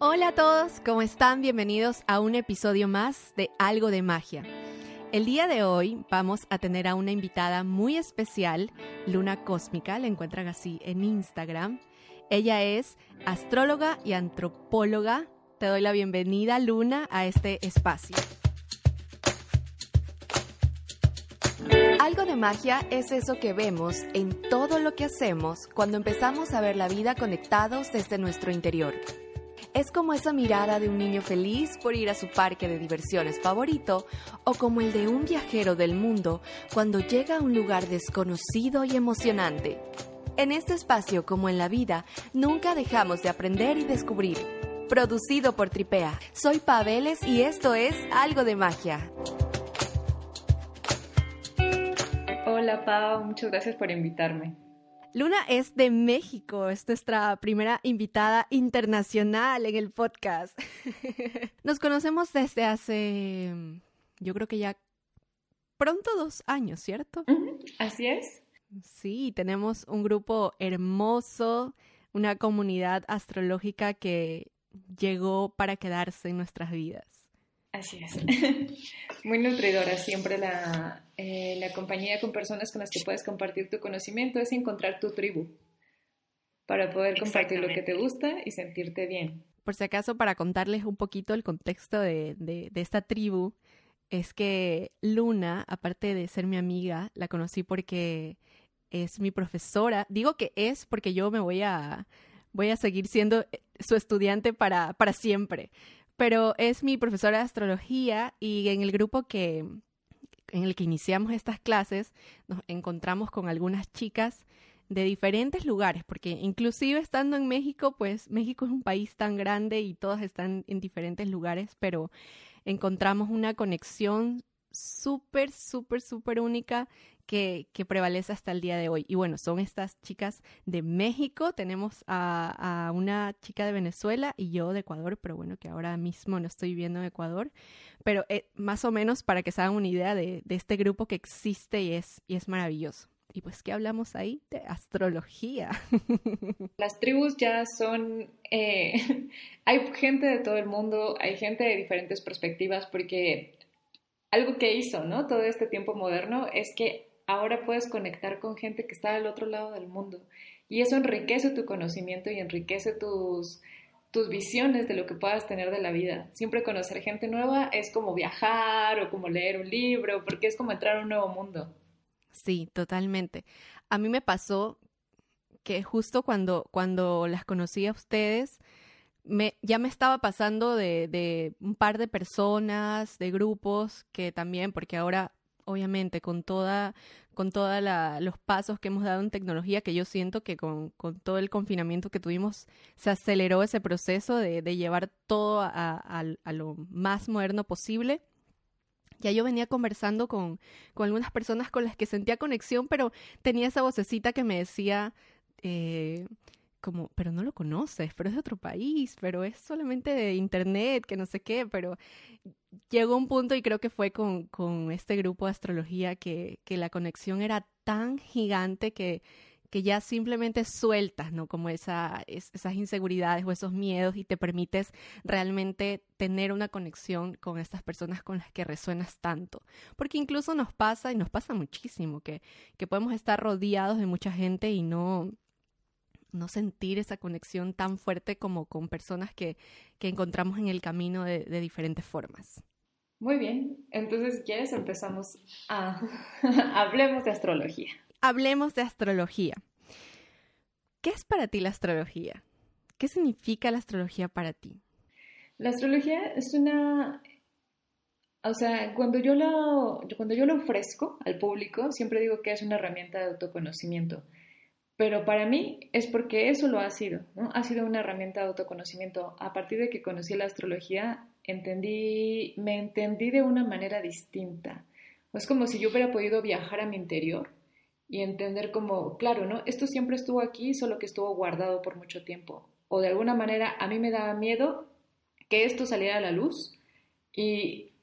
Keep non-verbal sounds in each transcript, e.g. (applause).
Hola a todos, ¿cómo están? Bienvenidos a un episodio más de Algo de Magia. El día de hoy vamos a tener a una invitada muy especial, Luna Cósmica, la encuentran así en Instagram. Ella es astróloga y antropóloga. Te doy la bienvenida, Luna, a este espacio. Algo de magia es eso que vemos en todo lo que hacemos cuando empezamos a ver la vida conectados desde nuestro interior. Es como esa mirada de un niño feliz por ir a su parque de diversiones favorito o como el de un viajero del mundo cuando llega a un lugar desconocido y emocionante. En este espacio, como en la vida, nunca dejamos de aprender y descubrir. Producido por Tripea. Soy Paveles y esto es Algo de Magia. Hola Pau, muchas gracias por invitarme. Luna es de México, es nuestra primera invitada internacional en el podcast. (laughs) Nos conocemos desde hace, yo creo que ya pronto dos años, ¿cierto? Así es. Sí, tenemos un grupo hermoso, una comunidad astrológica que llegó para quedarse en nuestras vidas. Así es. (laughs) Muy nutridora siempre la, eh, la compañía con personas con las que puedes compartir tu conocimiento es encontrar tu tribu para poder compartir lo que te gusta y sentirte bien. Por si acaso, para contarles un poquito el contexto de, de, de esta tribu, es que Luna, aparte de ser mi amiga, la conocí porque es mi profesora. Digo que es porque yo me voy a, voy a seguir siendo su estudiante para, para siempre pero es mi profesora de astrología y en el grupo que en el que iniciamos estas clases nos encontramos con algunas chicas de diferentes lugares, porque inclusive estando en México, pues México es un país tan grande y todas están en diferentes lugares, pero encontramos una conexión súper, súper, súper única que, prevalece hasta el día de hoy. Y bueno, son estas chicas de México, tenemos a, una chica de Venezuela y yo de Ecuador, pero bueno, que ahora mismo no estoy viviendo en Ecuador, pero eh, más o menos para que se hagan una idea de, este grupo que existe y es, y es maravilloso. Y pues, ¿qué hablamos ahí? De astrología. (laughs) Las tribus ya son... Eh, (laughs) hay gente de todo el mundo, hay gente de diferentes perspectivas, porque algo que hizo, ¿no? Todo este tiempo moderno es que ahora puedes conectar con gente que está al otro lado del mundo. Y eso enriquece tu conocimiento y enriquece tus, tus visiones de lo que puedas tener de la vida. Siempre conocer gente nueva es como viajar o como leer un libro, porque es como entrar a un nuevo mundo. Sí, totalmente. A mí me pasó que justo cuando, cuando las conocí a ustedes, me, ya me estaba pasando de, de un par de personas, de grupos, que también, porque ahora obviamente, con toda, con todos los pasos que hemos dado en tecnología, que yo siento que con, todo el confinamiento que tuvimos, se aceleró ese proceso de, llevar todo a, lo más moderno posible. Ya yo venía conversando con, con algunas personas con las que sentía conexión, pero tenía esa vocecita que me decía, eh, como, pero no lo conoces, pero es de otro país, pero es solamente de internet, que no sé qué, pero llegó un punto y creo que fue con, con este grupo de astrología que, que, la conexión era tan gigante que, que ya simplemente sueltas, ¿no? Como esa, esas inseguridades o esos miedos y te permites realmente tener una conexión con estas personas con las que resuenas tanto. Porque incluso nos pasa, y nos pasa muchísimo, que, que podemos estar rodeados de mucha gente y no, no sentir esa conexión tan fuerte como con personas que, encontramos en el camino de, diferentes formas. Muy bien, entonces quieres empezamos a (laughs) hablemos de astrología. Hablemos de astrología. ¿Qué es para ti la astrología? ¿Qué significa la astrología para ti? La astrología es una o sea, cuando yo lo, cuando yo lo ofrezco al público, siempre digo que es una herramienta de autoconocimiento. Pero para mí es porque eso lo ha sido, ¿no? Ha sido una herramienta de autoconocimiento. A partir de que conocí la astrología, entendí, me entendí de una manera distinta. Es como si yo hubiera podido viajar a mi interior y entender como, claro, ¿no? Esto siempre estuvo aquí, solo que estuvo guardado por mucho tiempo. O de alguna manera a mí me daba miedo que esto saliera a la luz y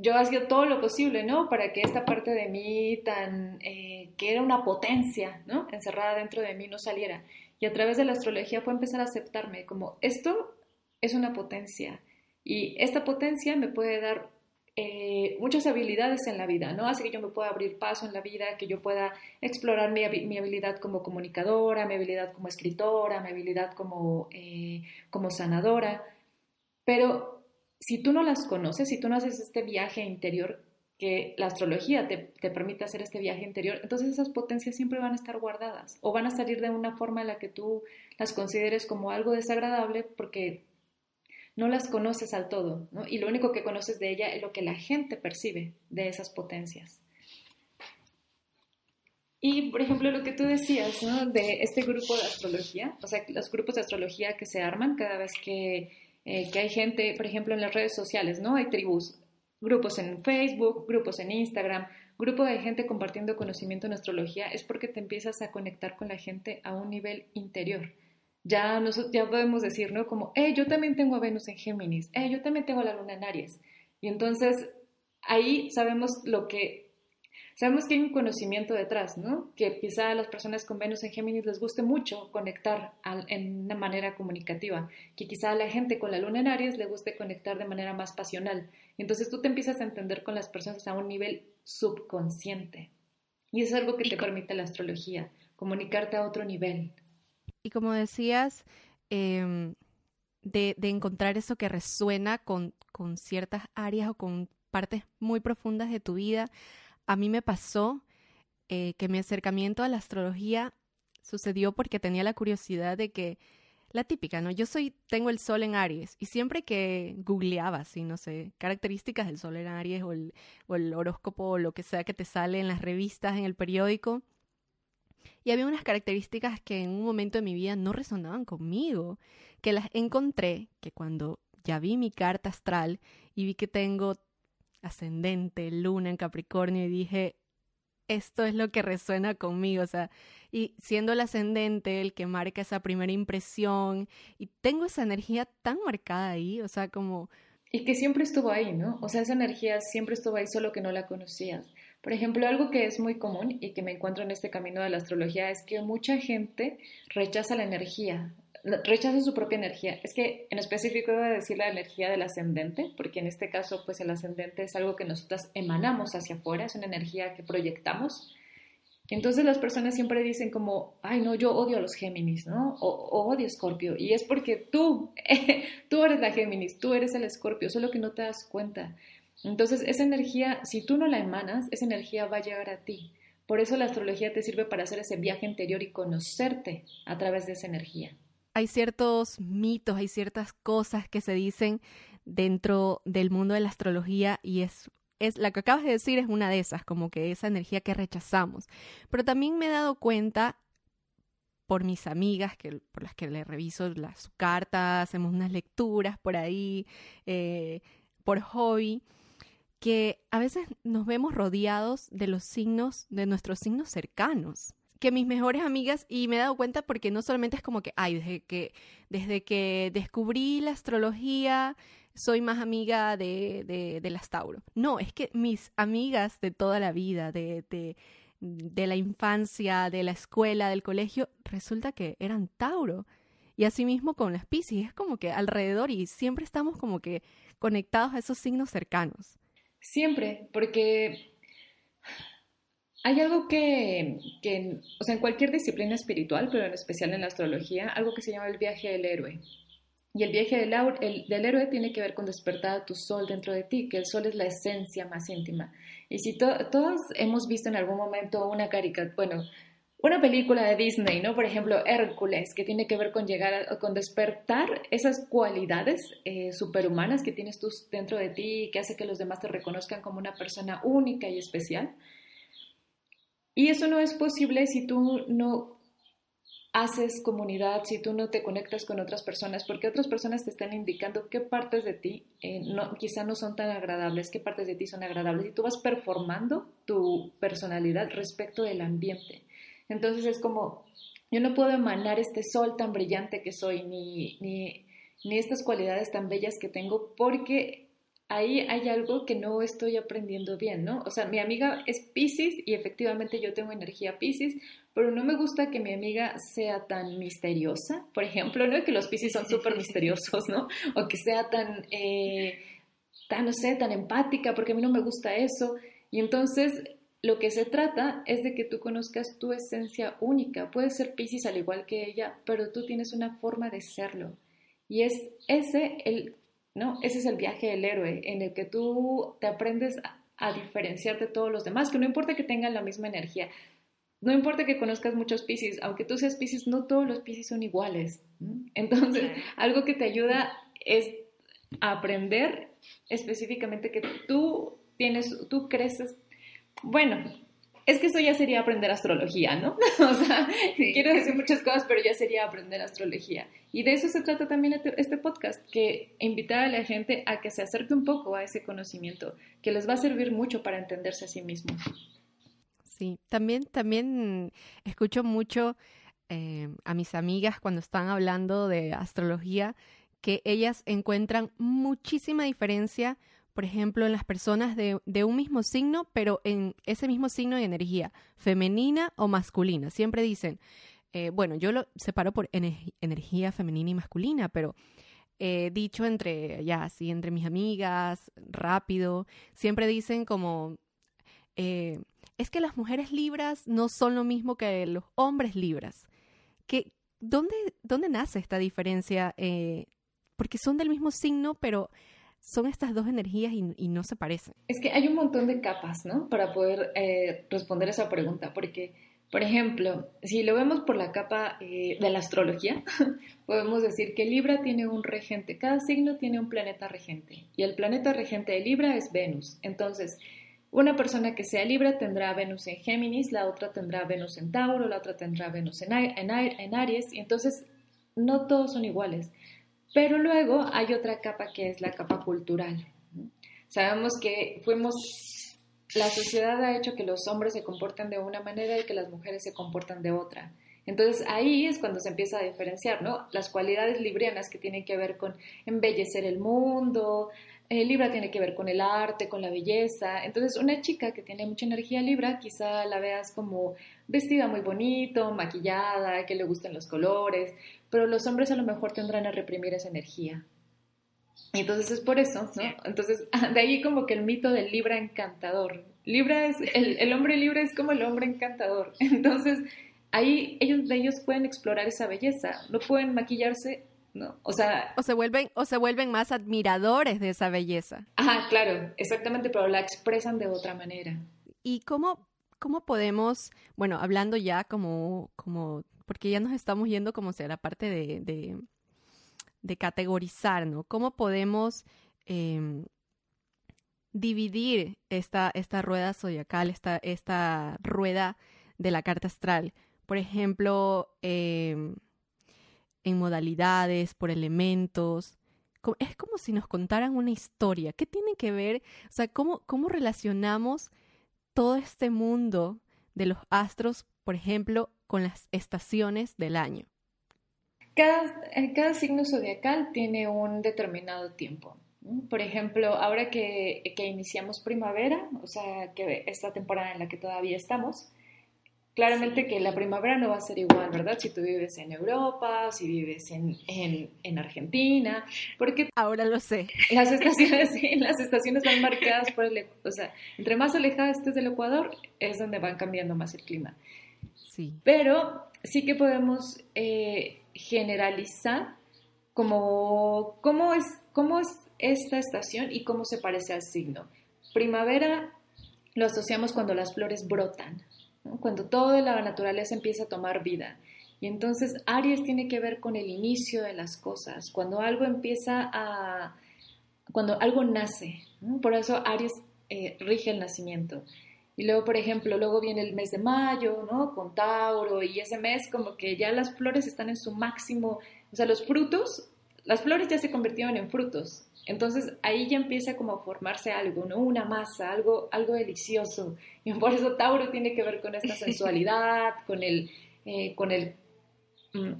yo hacía todo lo posible, ¿no? Para que esta parte de mí tan, eh, que era una potencia, ¿no? Encerrada dentro de mí no saliera. Y a través de la astrología fue empezar a aceptarme como esto es una potencia. Y esta potencia me puede dar eh, muchas habilidades en la vida, ¿no? Hace que yo me pueda abrir paso en la vida, que yo pueda explorar mi, habilidad como comunicadora, mi habilidad como escritora, mi habilidad como, eh, como sanadora. Pero si tú no las conoces, si tú no haces este viaje interior, que la astrología te, te, permite hacer este viaje interior, entonces esas potencias siempre van a estar guardadas o van a salir de una forma en la que tú las consideres como algo desagradable porque no las conoces al todo, ¿no? Y lo único que conoces de ella es lo que la gente percibe de esas potencias. Y, por ejemplo, lo que tú decías. De este grupo de astrología, o sea, los grupos de astrología que se arman cada vez que, eh, que hay gente, por ejemplo, en las redes sociales, ¿no? Hay tribus, grupos en Facebook, grupos en Instagram, grupo de gente compartiendo conocimiento en astrología, es porque te empiezas a conectar con la gente a un nivel interior ya, ya podemos decir, ¿no? Como, eh, yo también tengo a Venus en Géminis, eh, yo también tengo a la Luna en Aries. Y entonces ahí sabemos lo que, sabemos que hay un conocimiento detrás, ¿no? Que quizá a las personas con Venus en Géminis les guste mucho conectar en una manera comunicativa, que quizá a la gente con la Luna en Aries le guste conectar de manera más pasional. Entonces tú te empiezas a entender con las personas a un nivel subconsciente. Y es algo que te permite la astrología, comunicarte a otro nivel. Y como decías, em, de, encontrar eso que resuena con, con ciertas áreas o con partes muy profundas de tu vida, a mí me pasó eh, que mi acercamiento a la astrología sucedió porque tenía la curiosidad de que la típica, ¿no? Yo soy, tengo el sol en Aries y siempre que googleaba, así, no sé, características del sol en Aries o el, o el horóscopo o lo que sea que te sale en las revistas, en el periódico, y había unas características que en un momento de mi vida no resonaban conmigo, que las encontré, que cuando ya vi mi carta astral y vi que tengo ascendente, luna en Capricornio y dije, esto es lo que resuena conmigo, o sea, y siendo el ascendente el que marca esa primera impresión, y tengo esa energía tan marcada ahí, o sea, como... Y que siempre estuvo ahí, ¿no? O sea, esa energía siempre estuvo ahí, solo que no la conocías. Por ejemplo, algo que es muy común y que me encuentro en este camino de la astrología es que mucha gente rechaza la energía, rechaza su propia energía. Es que en específico a decir la energía del ascendente, porque en este caso, pues el ascendente es algo que nosotras emanamos hacia afuera, es una energía que proyectamos. Entonces las personas siempre dicen como, ay no, yo odio a los Géminis, ¿no? O, odio a Escorpio. Y es porque tú, (laughs) tú eres la Géminis, tú eres el Escorpio, solo que no te das cuenta. Entonces, esa energía, si tú no la emanas, esa energía va a llegar a ti. Por eso la astrología te sirve para hacer ese viaje interior y conocerte a través de esa energía. Hay ciertos mitos, hay ciertas cosas que se dicen dentro del mundo de la astrología y es, es la que acabas de decir es una de esas, como que esa energía que rechazamos. Pero también me he dado cuenta por mis amigas, que, por las que le reviso las cartas, hacemos unas lecturas por ahí, eh, por hobby, que a veces nos vemos rodeados de los signos, de nuestros signos cercanos. Que mis mejores amigas, y me he dado cuenta porque no solamente es como que, ay, desde que, desde que descubrí la astrología, soy más amiga de, de, de las Tauro. No, es que mis amigas de toda la vida, de, de, la infancia, de la escuela, del colegio, resulta que eran Tauro. Y asimismo con las Pisces, es como que alrededor y siempre estamos como que conectados a esos signos cercanos. Siempre, porque hay algo que, o sea, en cualquier disciplina espiritual, pero en especial en la astrología, algo que se llama el viaje del héroe. Y el viaje del, héroe tiene que ver con despertar a tu sol dentro de ti, que el sol es la esencia más íntima. Y si todos hemos visto en algún momento una caricatura, bueno, una película de Disney, ¿no? Por ejemplo, Hércules, que tiene que ver con llegar, con despertar esas cualidades eh, superhumanas que tienes tú dentro de ti y que hace que los demás te reconozcan como una persona única y especial. Y eso no es posible si tú no haces comunidad, si tú no te conectas con otras personas, porque otras personas te están indicando qué partes de ti eh, no, quizá no son tan agradables, qué partes de ti son agradables, y tú vas performando tu personalidad respecto del ambiente. Entonces es como, yo no puedo emanar este sol tan brillante que soy, ni, ni, ni estas cualidades tan bellas que tengo, porque ahí hay algo que no estoy aprendiendo bien, ¿no? O sea, mi amiga es Pisces y efectivamente yo tengo energía Pisces, pero no me gusta que mi amiga sea tan misteriosa, por ejemplo, ¿no? Que los Pisces son súper misteriosos, ¿no? O que sea tan, eh, tan, no sé, tan empática, porque a mí no me gusta eso. Y entonces lo que se trata es de que tú conozcas tu esencia única. Puedes ser Pisces al igual que ella, pero tú tienes una forma de serlo. Y es ese el, ¿no? Ese es el viaje del héroe, en el que tú te aprendes a, a diferenciar de todos los demás, que no importa que tengan la misma energía, no importa que conozcas muchos Pisces, aunque tú seas Pisces, no todos los Pisces son iguales. Entonces, algo que te ayuda es aprender específicamente que tú tienes, tú creces, bueno, es que eso ya sería aprender astrología, ¿no? (laughs) o sea, quiero decir muchas cosas, pero ya sería aprender astrología. Y de eso se trata también este, este podcast, que invitar a la gente a que se acerque un poco a ese conocimiento, que les va a servir mucho para entenderse a sí mismos. Sí, también, también escucho mucho eh, a mis amigas cuando están hablando de astrología que ellas encuentran muchísima diferencia, por ejemplo, en las personas de, un mismo signo, pero en ese mismo signo de energía, femenina o masculina. Siempre dicen, eh, bueno, yo lo separo por energía femenina y masculina, pero dicho entre, ya, así, entre mis amigas, rápido, siempre dicen como, eh, es que las mujeres libras no son lo mismo que los hombres libras. ¿Qué, dónde, ¿Dónde nace esta diferencia? Eh, porque son del mismo signo, pero son estas dos energías y, no se parecen. Es que hay un montón de capas, ¿no? Para poder eh, responder esa pregunta, porque, por ejemplo, si lo vemos por la capa eh, de la astrología, (laughs) podemos decir que Libra tiene un regente, cada signo tiene un planeta regente, y el planeta regente de Libra es Venus. Entonces, una persona que sea Libra tendrá Venus en Géminis, la otra tendrá Venus en Tauro, la otra tendrá Venus en, en, Aries, y entonces no todos son iguales. Pero luego hay otra capa que es la capa cultural. Sabemos que fuimos, la sociedad ha hecho que los hombres se comporten de una manera y que las mujeres se comportan de otra. Entonces ahí es cuando se empieza a diferenciar, ¿no? Las cualidades librianas que tienen que ver con embellecer el mundo, el Libra tiene que ver con el arte, con la belleza. Entonces, una chica que tiene mucha energía Libra, quizá la veas como vestida muy bonito, maquillada, que le gusten los colores, pero los hombres a lo mejor tendrán a reprimir esa energía. Y entonces es por eso, ¿no? Entonces, (laughs) de ahí como que el mito del Libra encantador. Libra es, el, el hombre Libra es como el hombre encantador. (laughs) Entonces, ahí ellos, ellos pueden explorar esa belleza. No pueden maquillarse ¿no? O sea... O se vuelven, o se vuelven más admiradores de esa belleza. Ajá, claro, exactamente, pero la expresan de otra manera. ¿Y cómo, cómo podemos, bueno, hablando ya como, como, porque ya nos estamos yendo como sea la parte de, de, categorizar, ¿no? ¿Cómo podemos em, dividir esta, esta rueda zodiacal, esta, esta rueda de la carta astral? Por ejemplo, eh, en modalidades, por elementos. Es como si nos contaran una historia. ¿Qué tiene que ver? O sea, ¿cómo, cómo relacionamos todo este mundo de los astros, por ejemplo, con las estaciones del año? Cada, eh, cada signo zodiacal tiene un determinado tiempo. Por ejemplo, ahora que, que iniciamos primavera, o sea, que es la temporada en la que todavía estamos, Claramente que la primavera no va a ser igual, ¿verdad? Si tú vives en Europa, si vives en, en, Argentina, porque... Ahora lo sé. Las (laughs) estaciones, sí, las estaciones van marcadas por el... O sea, entre más alejada estés del Ecuador, es donde van cambiando más el clima. Sí. Pero sí que podemos eh, generalizar como cómo es, cómo es esta estación y cómo se parece al signo. Primavera lo asociamos cuando las flores brotan, cuando toda la naturaleza empieza a tomar vida. Y entonces Aries tiene que ver con el inicio de las cosas, cuando algo empieza a, cuando algo nace. Por eso Aries eh, rige el nacimiento. Y luego, por ejemplo, luego viene el mes de mayo, ¿no? Con Tauro, y ese mes como que ya las flores están en su máximo, o sea, los frutos, las flores ya se convirtieron en frutos, entonces ahí ya empieza como a formarse algo, ¿no? Una masa, algo, algo delicioso. Y por eso Tauro tiene que ver con esta (laughs) sensualidad, con el, eh, con el, mm,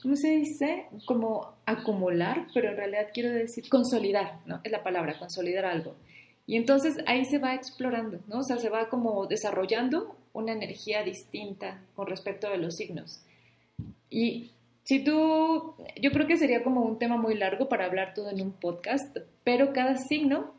¿cómo se dice? Como acumular, pero en realidad quiero decir consolidar, ¿no? Es la palabra, consolidar algo. Y entonces ahí se va explorando, ¿no? O sea, se va como desarrollando una energía distinta con respecto a los signos. Y si tú, yo creo que sería como un tema muy largo para hablar todo en un podcast, pero cada signo,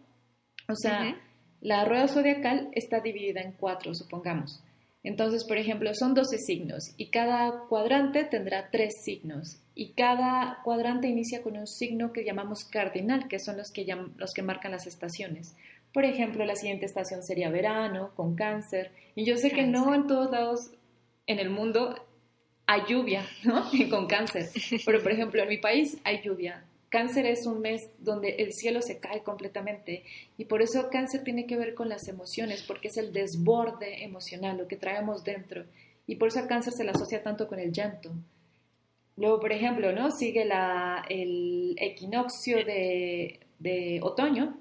o sea, la rueda zodiacal está dividida en cuatro, supongamos. Entonces, por ejemplo, son 12 signos y cada cuadrante tendrá tres signos y cada cuadrante inicia con un signo que llamamos cardinal, que son los que, los que marcan las estaciones. Por ejemplo, la siguiente estación sería verano, con cáncer. Y yo sé que no en todos lados en el mundo hay lluvia, (laughs) ¿no? (laughs) con cáncer. Pero, por ejemplo, en mi país hay lluvia. Cáncer es un mes donde el cielo se cae completamente y por eso cáncer tiene que ver con las emociones, porque es el desborde emocional, lo que traemos dentro. Y por eso cáncer se le asocia tanto con el llanto. Luego, por ejemplo, ¿no? Sigue la, el equinoccio de, de otoño.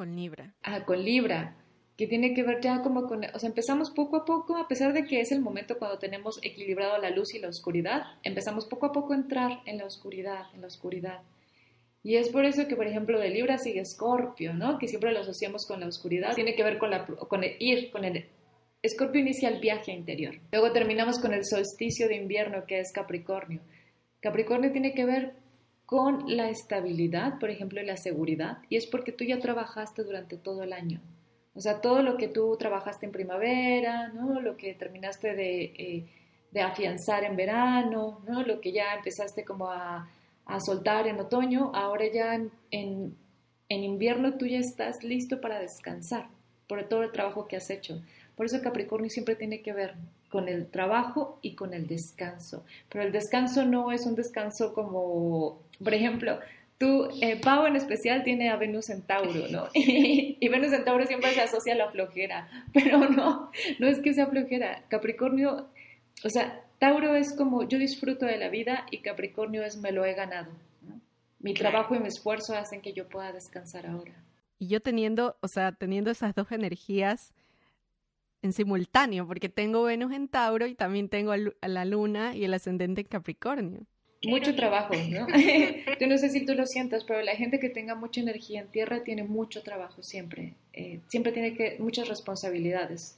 Con Libra. Ah, con Libra que tiene que ver ya como con, o sea, empezamos poco a poco, a pesar de que es el momento cuando tenemos equilibrado la luz y la oscuridad, empezamos poco a poco a entrar en la oscuridad, en la oscuridad. Y es por eso que, por ejemplo, de Libra sigue Escorpio, ¿no? Que siempre lo asociamos con la oscuridad. Tiene que ver con, la, con el ir, con el... Escorpio inicia el viaje interior. Luego terminamos con el solsticio de invierno, que es Capricornio. Capricornio tiene que ver con la estabilidad, por ejemplo, y la seguridad. Y es porque tú ya trabajaste durante todo el año. O sea, todo lo que tú trabajaste en primavera, ¿no? Lo que terminaste de, eh, de afianzar en verano, ¿no? Lo que ya empezaste como a a soltar en otoño, ahora ya en, en, invierno tú ya estás listo para descansar por todo el trabajo que has hecho. Por eso Capricornio siempre tiene que ver con el trabajo y con el descanso. Pero el descanso no es un descanso como, por ejemplo, tú, eh, Pau en especial tiene a Venus en Tauro, ¿no? Y, (laughs) y, Venus en Tauro siempre se asocia a la flojera, (laughs) pero no, no es que sea flojera. Capricornio, o sea, Tauro es como yo disfruto de la vida y Capricornio es me lo he ganado. Mi trabajo y mi esfuerzo hacen que yo pueda descansar ahora. Y yo teniendo, o sea, teniendo esas dos energías en simultáneo, porque tengo Venus en Tauro y también tengo a la luna y el ascendente en Capricornio. Mucho trabajo, ¿no? (laughs) (laughs) yo no sé si tú lo sientas, pero la gente que tenga mucha energía en tierra tiene mucho trabajo siempre. Eh, siempre tiene que muchas responsabilidades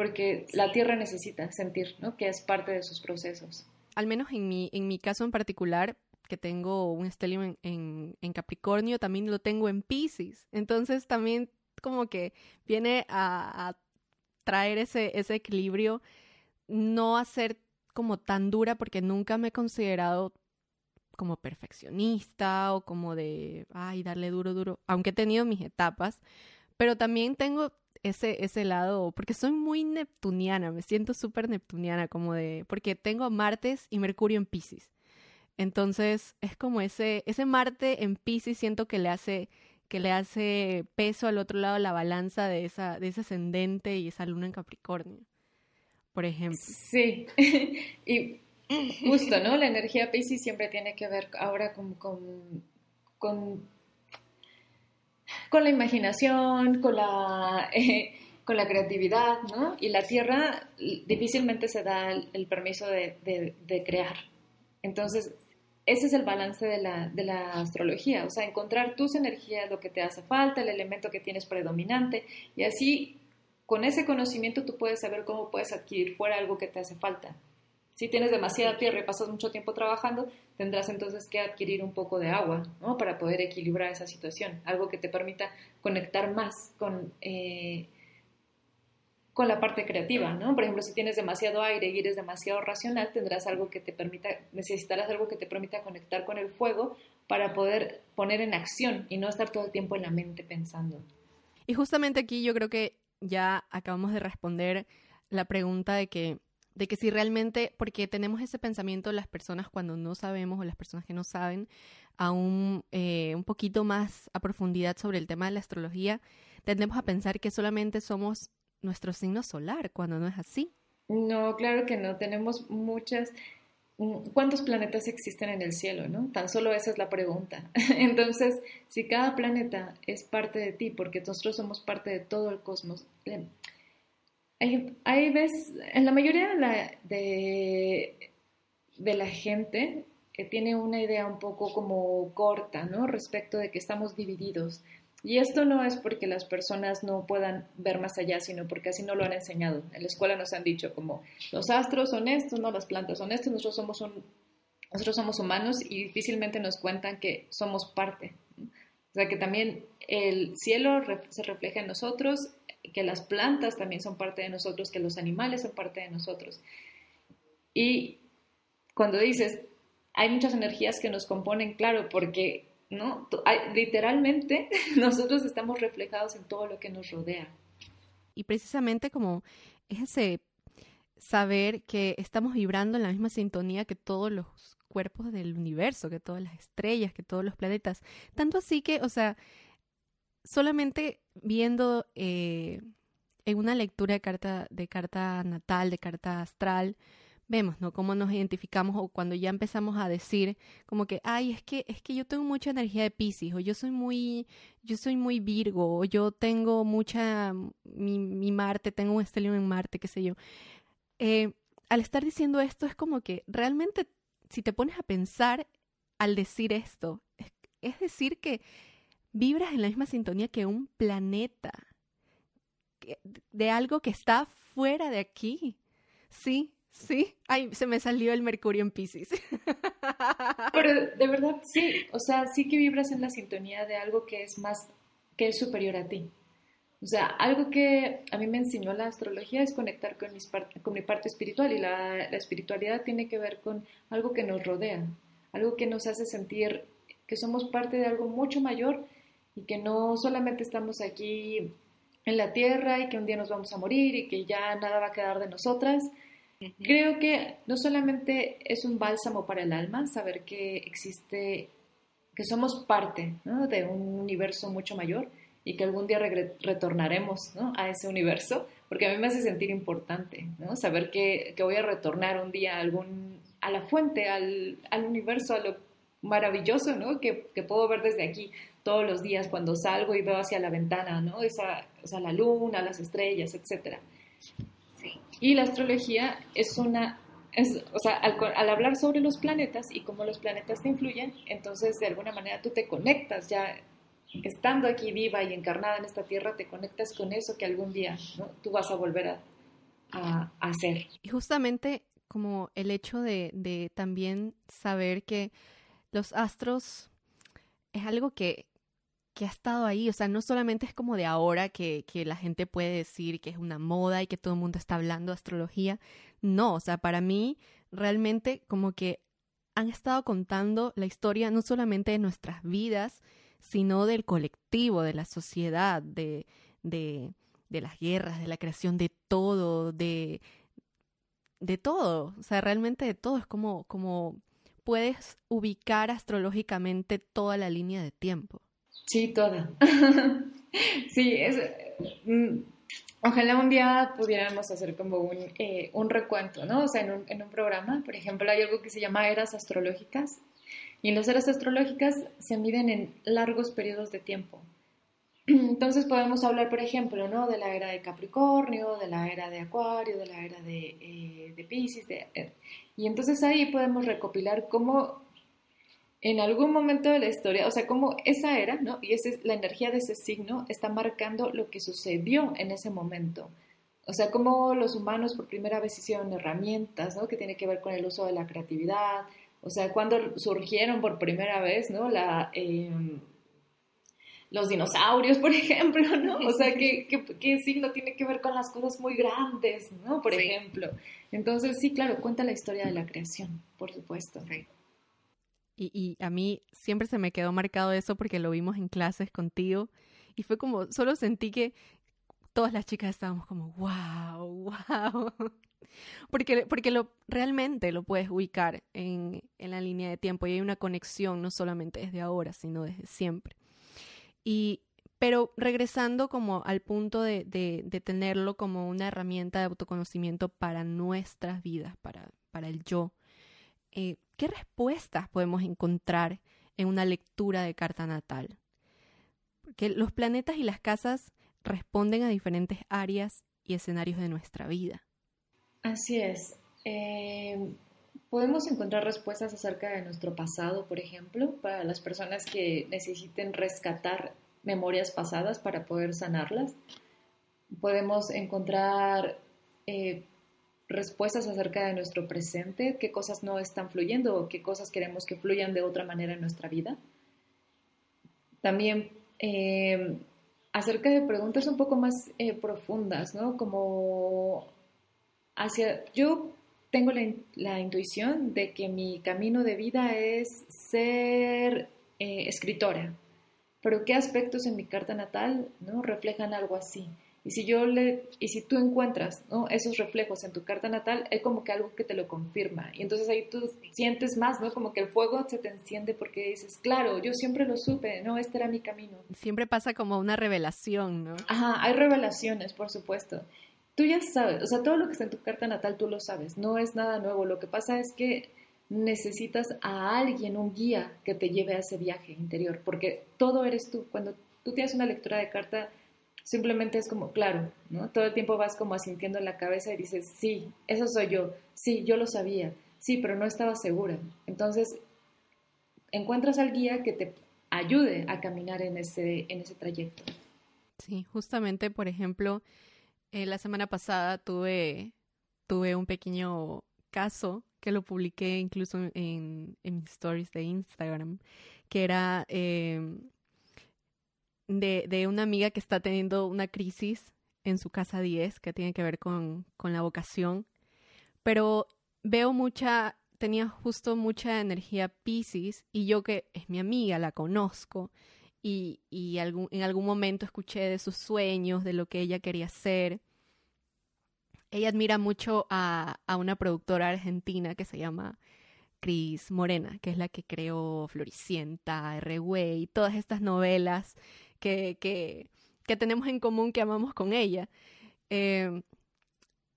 porque la tierra necesita sentir, ¿no? Que es parte de sus procesos. Al menos en mi, en mi caso en particular, que tengo un estelio en, Capricornio, también lo tengo en Pisces. Entonces también como que viene a, traer ese, ese equilibrio, no a ser como tan dura porque nunca me he considerado como perfeccionista o como de, ay, darle duro, duro, aunque he tenido mis etapas, pero también tengo ese, ese lado, porque soy muy neptuniana, me siento súper neptuniana, como de, porque tengo Martes y Mercurio en Pisces. Entonces es como ese, ese Marte en Pisces siento que le hace que le hace peso al otro lado la balanza de, esa, de ese ascendente y esa luna en Capricornio, por ejemplo. Sí, (laughs) y justo, ¿no? La energía Pisces siempre tiene que ver ahora con, con, con con la imaginación, con la, eh, con la creatividad, ¿no? Y la Tierra difícilmente se da el, permiso de, de, crear. Entonces, ese es el balance de la, de la, astrología, o sea, encontrar tus energías, lo que te hace falta, el elemento que tienes predominante, y así, con ese conocimiento tú puedes saber cómo puedes adquirir fuera algo que te hace falta. Si tienes demasiada tierra y pasas mucho tiempo trabajando, tendrás entonces que adquirir un poco de agua, ¿no? Para poder equilibrar esa situación, algo que te permita conectar más con, eh, con la parte creativa, ¿no? Por ejemplo, si tienes demasiado aire y eres demasiado racional, tendrás algo que te permita, necesitarás algo que te permita conectar con el fuego para poder poner en acción y no estar todo el tiempo en la mente pensando. Y justamente aquí yo creo que ya acabamos de responder la pregunta de que de que si realmente, porque tenemos ese pensamiento las personas cuando no sabemos o las personas que no saben aún eh, un poquito más a profundidad sobre el tema de la astrología, tendemos a pensar que solamente somos nuestro signo solar, cuando no es así. No, claro que no, tenemos muchas... Mm, ¿Cuántos planetas existen en el cielo? ¿no? Tan solo esa es la pregunta. (laughs) Entonces, si cada planeta es parte de ti, porque nosotros somos parte de todo el cosmos, eh, hay, veces, en la mayoría de la, de, la gente que tiene una idea un poco como corta, ¿no? Respecto de que estamos divididos. Y esto no es porque las personas no puedan ver más allá, sino porque así no lo han enseñado. En la escuela nos han dicho como los astros son estos, no las plantas son estos, nosotros somos nosotros somos humanos y difícilmente nos cuentan que somos parte. O sea que también el cielo se refleja en nosotros, que las plantas también son parte de nosotros, que los animales son parte de nosotros. Y cuando dices, hay muchas energías que nos componen, claro, porque ¿no? Literalmente (laughs) nosotros estamos reflejados en todo lo que nos rodea. Y precisamente como ese saber que estamos vibrando en la misma sintonía que todos los cuerpos del universo, que todas las estrellas, que todos los planetas. Tanto así que, o sea, solamente viendo eh, en una lectura de carta, de carta natal, de carta astral, vemos, ¿no? Cómo nos identificamos o cuando ya empezamos a decir como que, ay, es que, es que yo tengo mucha energía de Pisces, o yo soy muy, yo soy muy Virgo, o yo tengo mucha, mi, mi Marte, tengo un estelio en Marte, qué sé yo. Eh, al estar diciendo esto es como que realmente, si te pones a pensar al decir esto, es, es decir que vibras en la misma sintonía que un planeta, de algo que está fuera de aquí. Sí, Sí, ay, se me salió el Mercurio en Pisces. (laughs) Pero de verdad sí, o sea, sí que vibras en la sintonía de algo que es más, que es superior a ti. O sea, algo que a mí me enseñó la astrología es conectar con, mi parte espiritual. Y la espiritualidad tiene que ver con algo que nos rodea, algo que nos hace sentir que somos parte de algo mucho mayor y que no solamente estamos aquí en la tierra y que un día nos vamos a morir y que ya nada va a quedar de nosotras, Creo que no solamente es un bálsamo para el alma saber que existe, que somos parte de un universo mucho mayor y que algún día retornaremos a ese universo, porque a mí me hace sentir importante, ¿no? saber que, que, voy a retornar un día a, algún, a la fuente, al, al universo, a lo maravilloso ¿no? que, que, puedo ver desde aquí todos los días cuando salgo y veo hacia la ventana, ¿no? Esa, o sea, la luna, las estrellas, etcétera. Y la astrología es una, es, o sea, al, hablar sobre los planetas y cómo los planetas te influyen, entonces de alguna manera tú te conectas ya estando aquí viva y encarnada en esta tierra, te conectas con eso que algún día tú vas a volver a, a, hacer. Y justamente como el hecho de, de también saber que los astros es algo que que ha estado ahí, o sea, no solamente es como de ahora que, que, la gente puede decir que es una moda y que todo el mundo está hablando de astrología, no, o sea, para mí realmente como que han estado contando la historia no solamente de nuestras vidas, sino del colectivo, de la sociedad, de, de, de las guerras, de la creación de todo, de, de todo, o sea, realmente de todo, es como, como puedes ubicar astrológicamente toda la línea de tiempo. Sí, toda. (laughs) sí, es, mm, ojalá un día pudiéramos hacer como un, eh, un recuento, ¿no? O sea, en un, en un, programa, por ejemplo, hay algo que se llama eras astrológicas y en las eras astrológicas se miden en largos periodos de tiempo. (clears throat) Entonces podemos hablar, por ejemplo, ¿no? de la era de Capricornio, de la era de Acuario, de la era de, eh, de Pisces, eh, y entonces ahí podemos recopilar cómo en algún momento de la historia, o sea, como esa era, ¿no? Y esa es, la energía de ese signo está marcando lo que sucedió en ese momento. O sea, como los humanos por primera vez hicieron herramientas, ¿no? Que tiene que ver con el uso de la creatividad. O sea, cuando surgieron por primera vez, ¿no? La, em, los dinosaurios, por (laughs) ejemplo, ¿no? O sea, ¿qué, qué, signo tiene que ver con las cosas muy grandes, ¿no? Por ejemplo. Entonces, sí, claro, cuenta la historia de la creación, por supuesto. Y, a mí siempre se me quedó marcado eso porque lo vimos en clases contigo. Y fue como, solo sentí que todas las chicas estábamos como, wow, wow. (laughs) Porque, porque lo, realmente lo puedes ubicar en, en la línea de tiempo y hay una conexión no solamente desde ahora, sino desde siempre. Y, pero regresando como al punto de, de, de, tenerlo como una herramienta de autoconocimiento para nuestras vidas, para, para el yo, eh, ¿qué respuestas podemos encontrar en una lectura de carta natal? Porque los planetas y las casas responden a diferentes áreas y escenarios de nuestra vida. Así es. Eh, podemos encontrar respuestas acerca de nuestro pasado, por ejemplo, para las personas que necesiten rescatar memorias pasadas para poder sanarlas. Podemos encontrar eh, respuestas acerca de nuestro presente, qué cosas no están fluyendo o qué cosas queremos que fluyan de otra manera en nuestra vida. También eh, acerca de preguntas un poco más eh, profundas, ¿no? Como hacia, yo tengo la, intuición de que mi camino de vida es ser eh, escritora, pero qué aspectos en mi carta natal, ¿no? Reflejan algo así. Y si yo le, y si tú encuentras ¿no? esos reflejos en tu carta natal, es como que algo que te lo confirma. Y entonces ahí tú sientes más, ¿no? Como que el fuego se te enciende porque dices, claro, yo siempre lo supe, ¿no? Este era mi camino. Siempre pasa como una revelación, ¿no? Ajá, hay revelaciones, por supuesto. Tú ya sabes, o sea, todo lo que está en tu carta natal tú lo sabes, no es nada nuevo. Lo que pasa es que necesitas a alguien, un guía que te lleve a ese viaje interior, porque todo eres tú. Cuando tú tienes una lectura de carta, simplemente es como, claro, ¿no? Todo el tiempo vas como asintiendo en la cabeza y dices, sí, eso soy yo, sí, yo lo sabía, sí, pero no estaba segura. Entonces, encuentras al guía que te ayude a caminar en ese, en ese trayecto. Sí, justamente, por ejemplo, eh, la semana pasada tuve, tuve un pequeño caso que lo publiqué incluso en, en mis stories de Instagram, que era... Eh, de, de una amiga que está teniendo una crisis en su casa 10 que tiene que ver con, con la vocación, pero veo mucha, tenía justo mucha energía Pisces y yo que es mi amiga, la conozco y, y algún, en algún momento escuché de sus sueños, de lo que ella quería hacer. Ella admira mucho a, a una productora argentina que se llama Cris Morena, que es la que creó Floricienta, R-Way, todas estas novelas que, que, tenemos en común que amamos con ella. Em,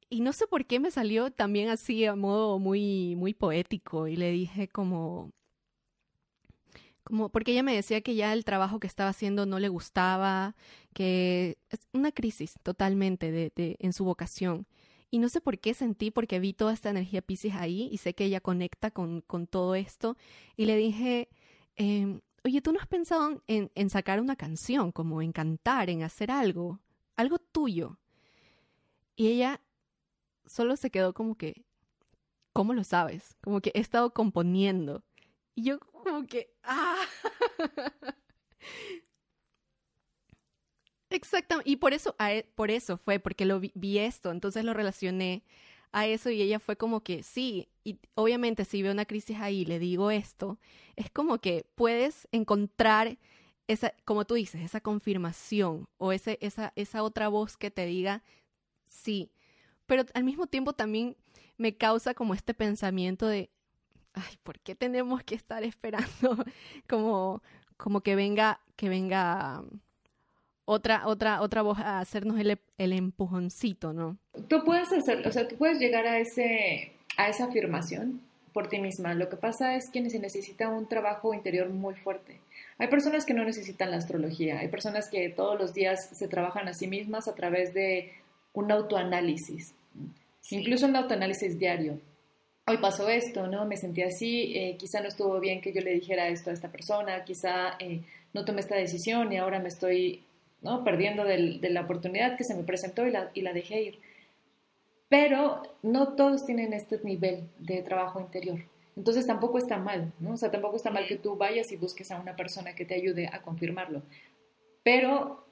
y no sé por qué me salió también así a modo muy, muy poético y le dije como, como, porque ella me decía que ya el trabajo que estaba haciendo no le gustaba, que es una crisis totalmente de, de, en su vocación. Y no sé por qué sentí, porque vi toda esta energía Pisces ahí y sé que ella conecta con, con todo esto. Y le dije, eh, oye, ¿tú no has pensado en, sacar una canción, como en cantar, en hacer algo, algo tuyo? Y ella solo se quedó como que, ¿cómo lo sabes? Como que he estado componiendo. Y yo como que, ah. (laughs) Exactamente. Y por eso, e, por eso fue, porque lo vi, esto, entonces lo relacioné a eso y ella fue como que sí, y obviamente si veo una crisis ahí le digo esto, es como que puedes encontrar esa, como tú dices, esa confirmación o ese, esa, esa otra voz que te diga sí, pero al mismo tiempo también me causa como este pensamiento de, ay, ¿por qué tenemos que estar esperando (laughs) como, como que venga, que venga otra, otra, otra voz a hacernos el, el empujoncito, ¿no? Tú puedes hacer, o sea, tú puedes llegar a ese, a esa afirmación por ti misma. Lo que pasa es que se necesita un trabajo interior muy fuerte. Hay personas que no necesitan la astrología, hay personas que todos los días se trabajan a sí mismas a través de un autoanálisis, incluso un autoanálisis diario. Hoy pasó esto, ¿no? Me sentí así, eh, quizá no estuvo bien que yo le dijera esto a esta persona, quizá eh, no tomé esta decisión y ahora me estoy perdiendo de la oportunidad que se me presentó y la, dejé ir. Pero no todos tienen este nivel de trabajo interior. Entonces tampoco está mal, ¿no? O sea, tampoco está mal que tú vayas y busques a una persona que te ayude a confirmarlo. Pero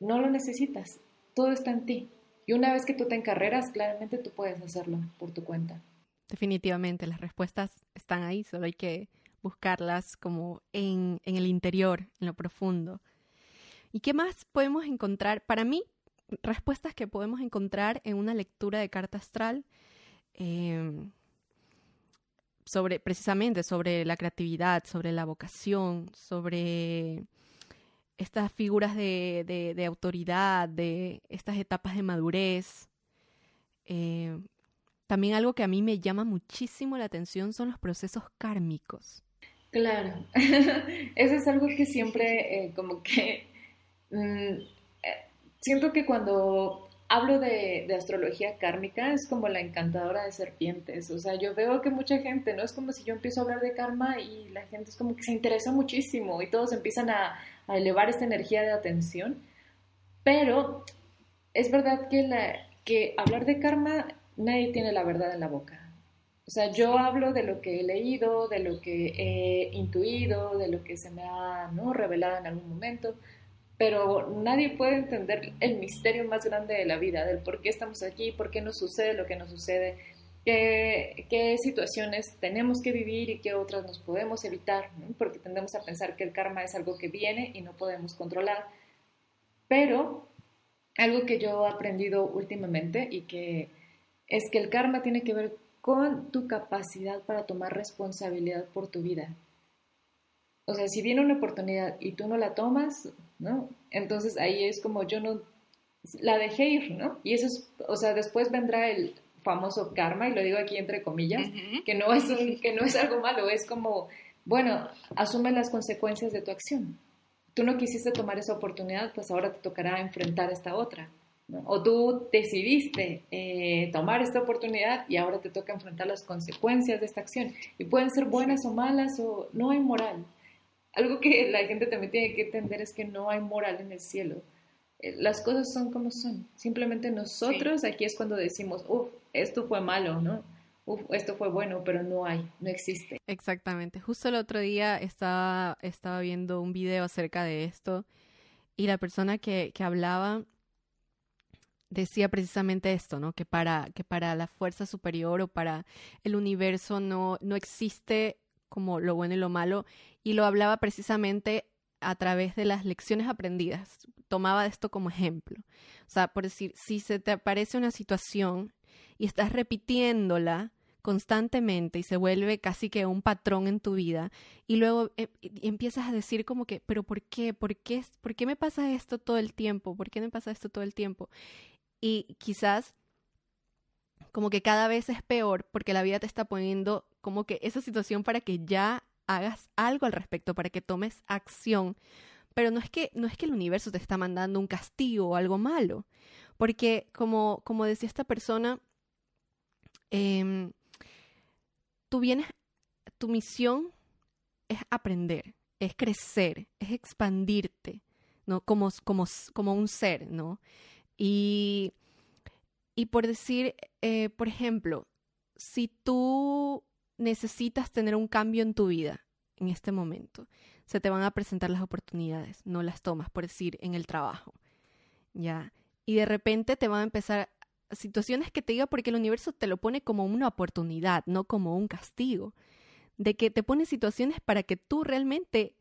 no lo necesitas. Todo está en ti. Y una vez que tú te encarreras, claramente tú puedes hacerlo por tu cuenta. Definitivamente, las respuestas están ahí, solo hay que buscarlas como en el interior, en lo profundo. ¿Y qué más podemos encontrar? Para mí, respuestas que podemos encontrar en una lectura de carta astral em, sobre precisamente sobre la creatividad, sobre la vocación, sobre estas figuras de, de, autoridad, de estas etapas de madurez. Em, también algo que a mí me llama muchísimo la atención son los procesos kármicos. Claro, (laughs) eso es algo que siempre eh, como que Mm, eh, siento que cuando hablo de, astrología kármica, es como la encantadora de serpientes. O sea, yo veo que mucha gente, ¿no? Es como si yo empiezo a hablar de karma y la gente es como que se interesa muchísimo y todos empiezan a, elevar esta energía de atención. Pero es verdad que, la, que hablar de karma, nadie tiene la verdad en la boca. O sea, yo hablo de lo que he leído, de lo que he intuido, de lo que se me ha ¿no? revelado en algún momento pero nadie puede entender el misterio más grande de la vida, del por qué estamos aquí, por qué nos sucede lo que nos sucede, qué, situaciones tenemos que vivir y qué otras nos podemos evitar, porque tendemos a pensar que el karma es algo que viene y no podemos controlar. Pero algo que yo he aprendido últimamente y que es que el karma tiene que ver con tu capacidad para tomar responsabilidad por tu vida. O sea, si viene una oportunidad y tú no la tomas, ¿no? Entonces ahí es como yo no la dejé ir, ¿no? Y eso es, o sea, después vendrá el famoso karma, y lo digo aquí entre comillas, que, no es que no es algo malo, es como, bueno, asume las consecuencias de tu acción. Tú no quisiste tomar esa oportunidad, pues ahora te tocará enfrentar esta otra. ¿no? O tú decidiste eh, tomar esta oportunidad y ahora te toca enfrentar las consecuencias de esta acción. Y pueden ser buenas o malas o no hay moral algo que la gente también tiene que entender es que no hay moral en el cielo. Eh, las cosas son como son. Simplemente nosotros aquí es cuando decimos, uff, esto fue malo, ¿no? Uf, esto fue bueno, pero no hay, no existe. Exactamente. Justo el otro día estaba, estaba viendo un video acerca de esto y la persona que, que hablaba decía precisamente esto, ¿no? Que para, que para la fuerza superior o para el universo no, no existe como lo bueno y lo malo, y lo hablaba precisamente a través de las lecciones aprendidas. Tomaba esto como ejemplo. O sea, por decir, si se te aparece una situación y estás repitiéndola constantemente y se vuelve casi que un patrón en tu vida y luego eh, empiezas a decir como que, pero ¿por qué? ¿Por qué? ¿Por qué me pasa esto todo el tiempo? ¿Por qué me pasa esto todo el tiempo? Y quizás como que cada vez es peor porque la vida te está poniendo como que esa situación para que ya hagas algo al respecto, para que tomes acción. Pero no es que, no es que el universo te está mandando un castigo o algo malo, porque como, como decía esta persona, em, tú vienes, tu misión es aprender, es crecer, es expandirte, ¿no? Como, como, como un ser, ¿no? Y, y por decir, eh, por ejemplo, si tú necesitas tener un cambio en tu vida en este momento. Se te van a presentar las oportunidades, no las tomas, por decir, en el trabajo. ¿Ya? Y de repente te van a empezar situaciones que te diga porque el universo te lo pone como una oportunidad, no como un castigo. De que te pone situaciones para que tú realmente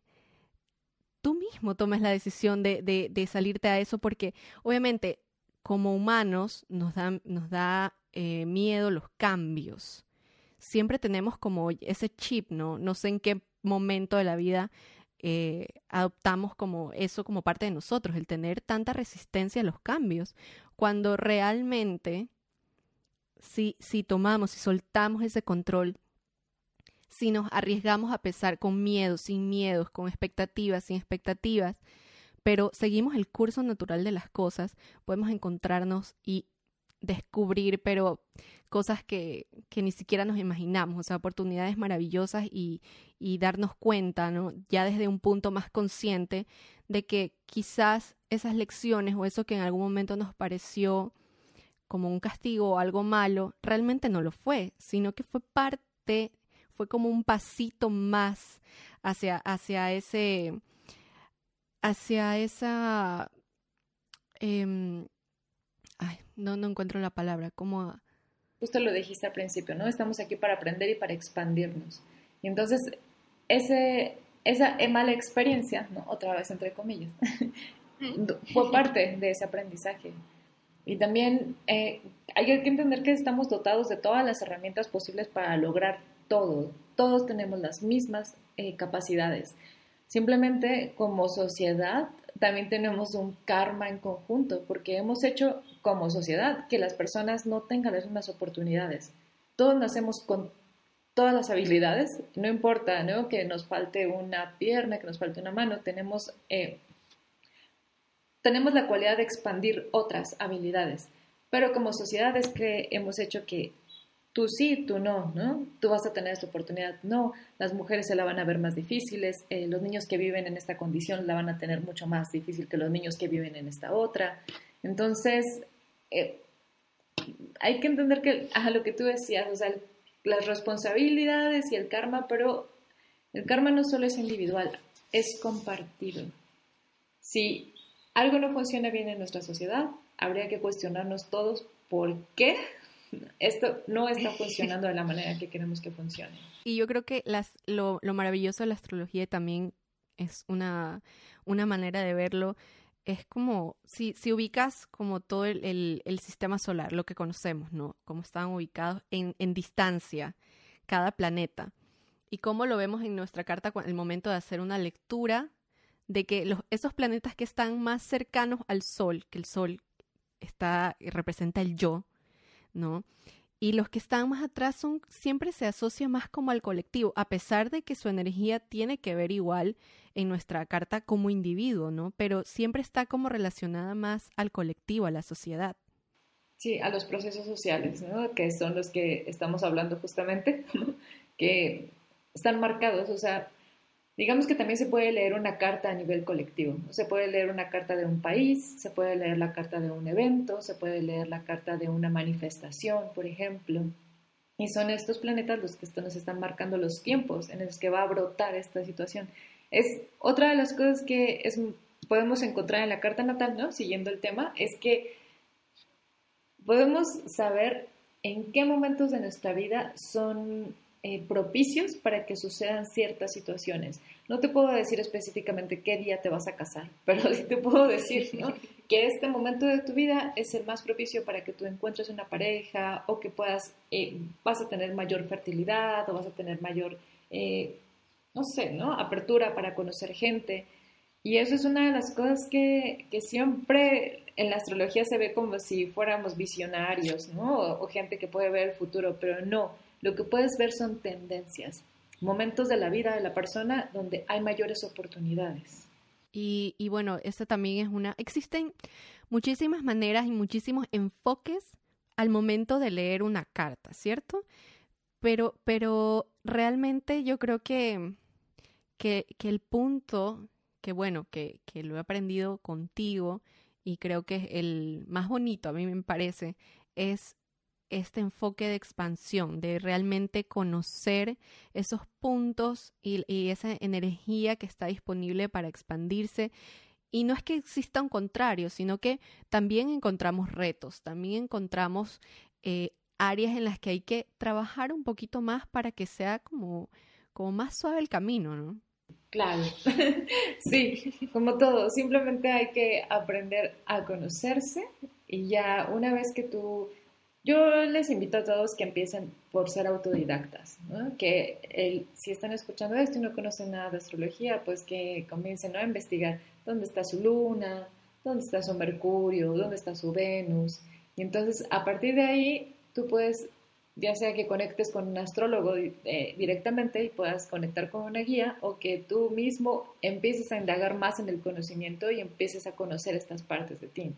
tú mismo tomes la decisión de, de, salirte a eso, porque obviamente como humanos nos da, nos da eh, miedo los cambios siempre tenemos como ese chip, ¿no? No sé en qué momento de la vida eh, adoptamos como eso como parte de nosotros, el tener tanta resistencia a los cambios, cuando realmente si, si tomamos, si soltamos ese control, si nos arriesgamos a pesar con miedo, sin miedos, con expectativas, sin expectativas, pero seguimos el curso natural de las cosas, podemos encontrarnos y descubrir, pero cosas que, que, ni siquiera nos imaginamos, o sea, oportunidades maravillosas y, y darnos cuenta, ¿no? Ya desde un punto más consciente de que quizás esas lecciones o eso que en algún momento nos pareció como un castigo o algo malo, realmente no lo fue, sino que fue parte, fue como un pasito más hacia, hacia ese, hacia esa, eh, no, no encuentro la palabra, como... Justo lo dijiste al principio, ¿no? Estamos aquí para aprender y para expandirnos. Y entonces, ese, esa mala experiencia, ¿no? Otra vez entre comillas, (laughs) fue parte de ese aprendizaje. Y también eh, hay que entender que estamos dotados de todas las herramientas posibles para lograr todo. Todos tenemos las mismas eh, capacidades. Simplemente como sociedad también tenemos un karma en conjunto, porque hemos hecho como sociedad que las personas no tengan las mismas oportunidades. Todos nacemos con todas las habilidades, no importa ¿no? que nos falte una pierna, que nos falte una mano, tenemos, eh, tenemos la cualidad de expandir otras habilidades, pero como sociedad es que hemos hecho que tú sí, tú no, ¿no? Tú vas a tener esta oportunidad, no, las mujeres se la van a ver más difíciles, eh, los niños que viven en esta condición la van a tener mucho más difícil que los niños que viven en esta otra. Entonces, eh, hay que entender que, a lo que tú decías, o sea, las responsabilidades y el karma, pero el karma no solo es individual, es compartido. Si algo no funciona bien en nuestra sociedad, habría que cuestionarnos todos por qué esto no está (laughs) funcionando de la manera que queremos que funcione. Y yo creo que las, lo, maravilloso de la astrología también es una, una manera de verlo. Es como si, si ubicas como todo el, el, sistema solar, lo que conocemos, ¿no? Cómo están ubicados en, en distancia cada planeta. Y cómo lo vemos en nuestra carta el momento de hacer una lectura de que los, esos planetas que están más cercanos al Sol, que el Sol está representa el yo, ¿no? Y los que están más atrás son, siempre se asocia más como al colectivo, a pesar de que su energía tiene que ver igual en nuestra carta como individuo, ¿no? Pero siempre está como relacionada más al colectivo, a la sociedad. Sí, a los procesos sociales, ¿no? Que son los que estamos hablando justamente, (laughs) que están marcados, o sea, Digamos que también se puede leer una carta a nivel colectivo. Se puede leer una carta de un país, se puede leer la carta de un evento, se puede leer la carta de una manifestación, por ejemplo. Y son estos planetas los que nos están marcando los tiempos en los que va a brotar esta situación. Es otra de las cosas que es, podemos encontrar en la carta natal, ¿no? Siguiendo el tema, es que podemos saber en qué momentos de nuestra vida son eh, propicios para que sucedan ciertas situaciones. No te puedo decir específicamente qué día te vas a casar, (laughs) pero sí te puedo decir que este momento de tu vida es el más propicio para que tú encuentres una pareja o que puedas, eh, vas a tener mayor fertilidad o vas a tener mayor, eh, no sé, ¿no? Apertura para conocer gente. Y eso es una de las cosas que, que siempre en la astrología se ve como si fuéramos visionarios, ¿no? o gente que puede ver el futuro, pero no lo que puedes ver son tendencias, momentos de la vida de la persona donde hay mayores oportunidades. Y, bueno, esto también es una... Existen muchísimas maneras y muchísimos enfoques al momento de leer una carta, ¿cierto? Pero, pero realmente yo creo que, que, el punto, que bueno, que, que lo he aprendido contigo y creo que es el más bonito, a mí me parece, es este enfoque de expansión, de realmente conocer esos puntos y, esa energía que está disponible para expandirse. Y no es que exista un contrario, sino que también encontramos retos, también encontramos eh, áreas en las que hay que trabajar un poquito más para que sea como, como más suave el camino, ¿no? Claro, (laughs) sí, como todo, simplemente hay que aprender a conocerse y ya una vez que tú yo les invito a todos que empiecen por ser autodidactas, que si están escuchando esto y no conocen nada de astrología, pues que comiencen a investigar dónde está su luna, dónde está su Mercurio, dónde está su Venus. Y entonces a partir de ahí tú puedes, ya sea que conectes con un astrólogo eh, directamente y puedas conectar con una guía o que tú mismo empieces a indagar más en el conocimiento y empieces a conocer estas partes de ti,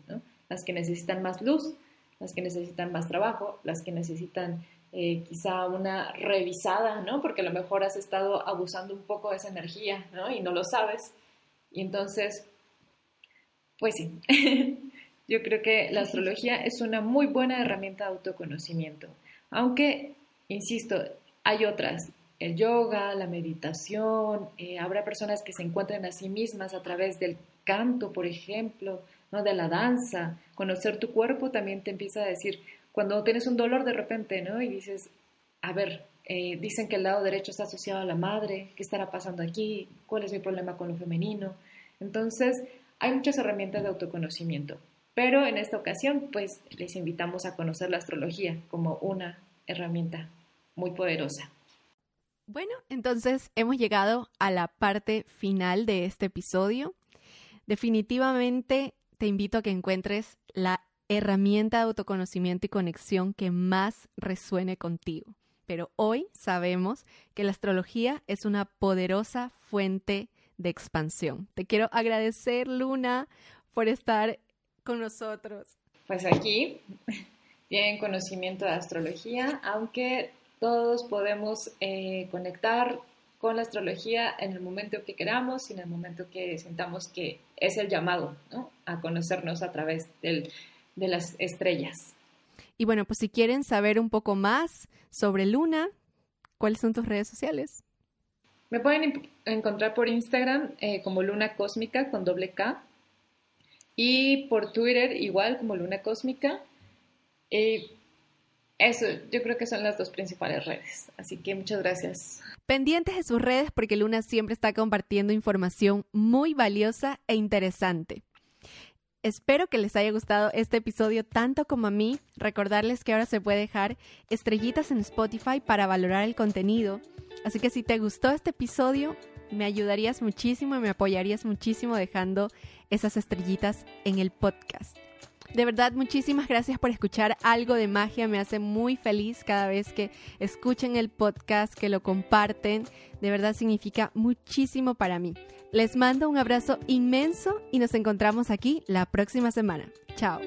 las que necesitan más luz las que necesitan más trabajo, las que necesitan eh, quizá una revisada, ¿no? Porque a lo mejor has estado abusando un poco de esa energía, ¿no? Y no lo sabes. Y entonces, pues sí, (laughs) yo creo que la astrología es una muy buena herramienta de autoconocimiento. Aunque, insisto, hay otras. El yoga, la meditación, eh, habrá personas que se encuentren a sí mismas a través del canto, por ejemplo, ¿no? de la danza, conocer tu cuerpo también te empieza a decir, cuando tienes un dolor de repente, ¿no? Y dices, a ver, eh, dicen que el lado derecho está asociado a la madre, ¿qué estará pasando aquí? ¿Cuál es mi problema con lo femenino? Entonces, hay muchas herramientas de autoconocimiento, pero en esta ocasión, pues les invitamos a conocer la astrología como una herramienta muy poderosa. Bueno, entonces hemos llegado a la parte final de este episodio. Definitivamente te invito a que encuentres la herramienta de autoconocimiento y conexión que más resuene contigo. Pero hoy sabemos que la astrología es una poderosa fuente de expansión. Te quiero agradecer, Luna, por estar con nosotros. Pues aquí (laughs) tienen conocimiento de astrología, aunque todos podemos eh, conectar con la astrología en el momento que queramos y en el momento que sintamos que es el llamado ¿no? a conocernos a través del, de las estrellas. Y bueno, pues si quieren saber un poco más sobre Luna, ¿cuáles son tus redes sociales? Me pueden encontrar por Instagram eh, como Luna Cósmica con doble K y por Twitter igual como Luna Cósmica. Y eso, yo creo que son las dos principales redes. Así que muchas gracias. Pendientes de sus redes porque Luna siempre está compartiendo información muy valiosa e interesante. Espero que les haya gustado este episodio tanto como a mí. Recordarles que ahora se puede dejar estrellitas en Spotify para valorar el contenido. Así que si te gustó este episodio, me ayudarías muchísimo y me apoyarías muchísimo dejando esas estrellitas en el podcast. De verdad, muchísimas gracias por escuchar algo de magia. Me hace muy feliz cada vez que escuchen el podcast, que lo comparten. De verdad significa muchísimo para mí. Les mando un abrazo inmenso y nos encontramos aquí la próxima semana. Chao.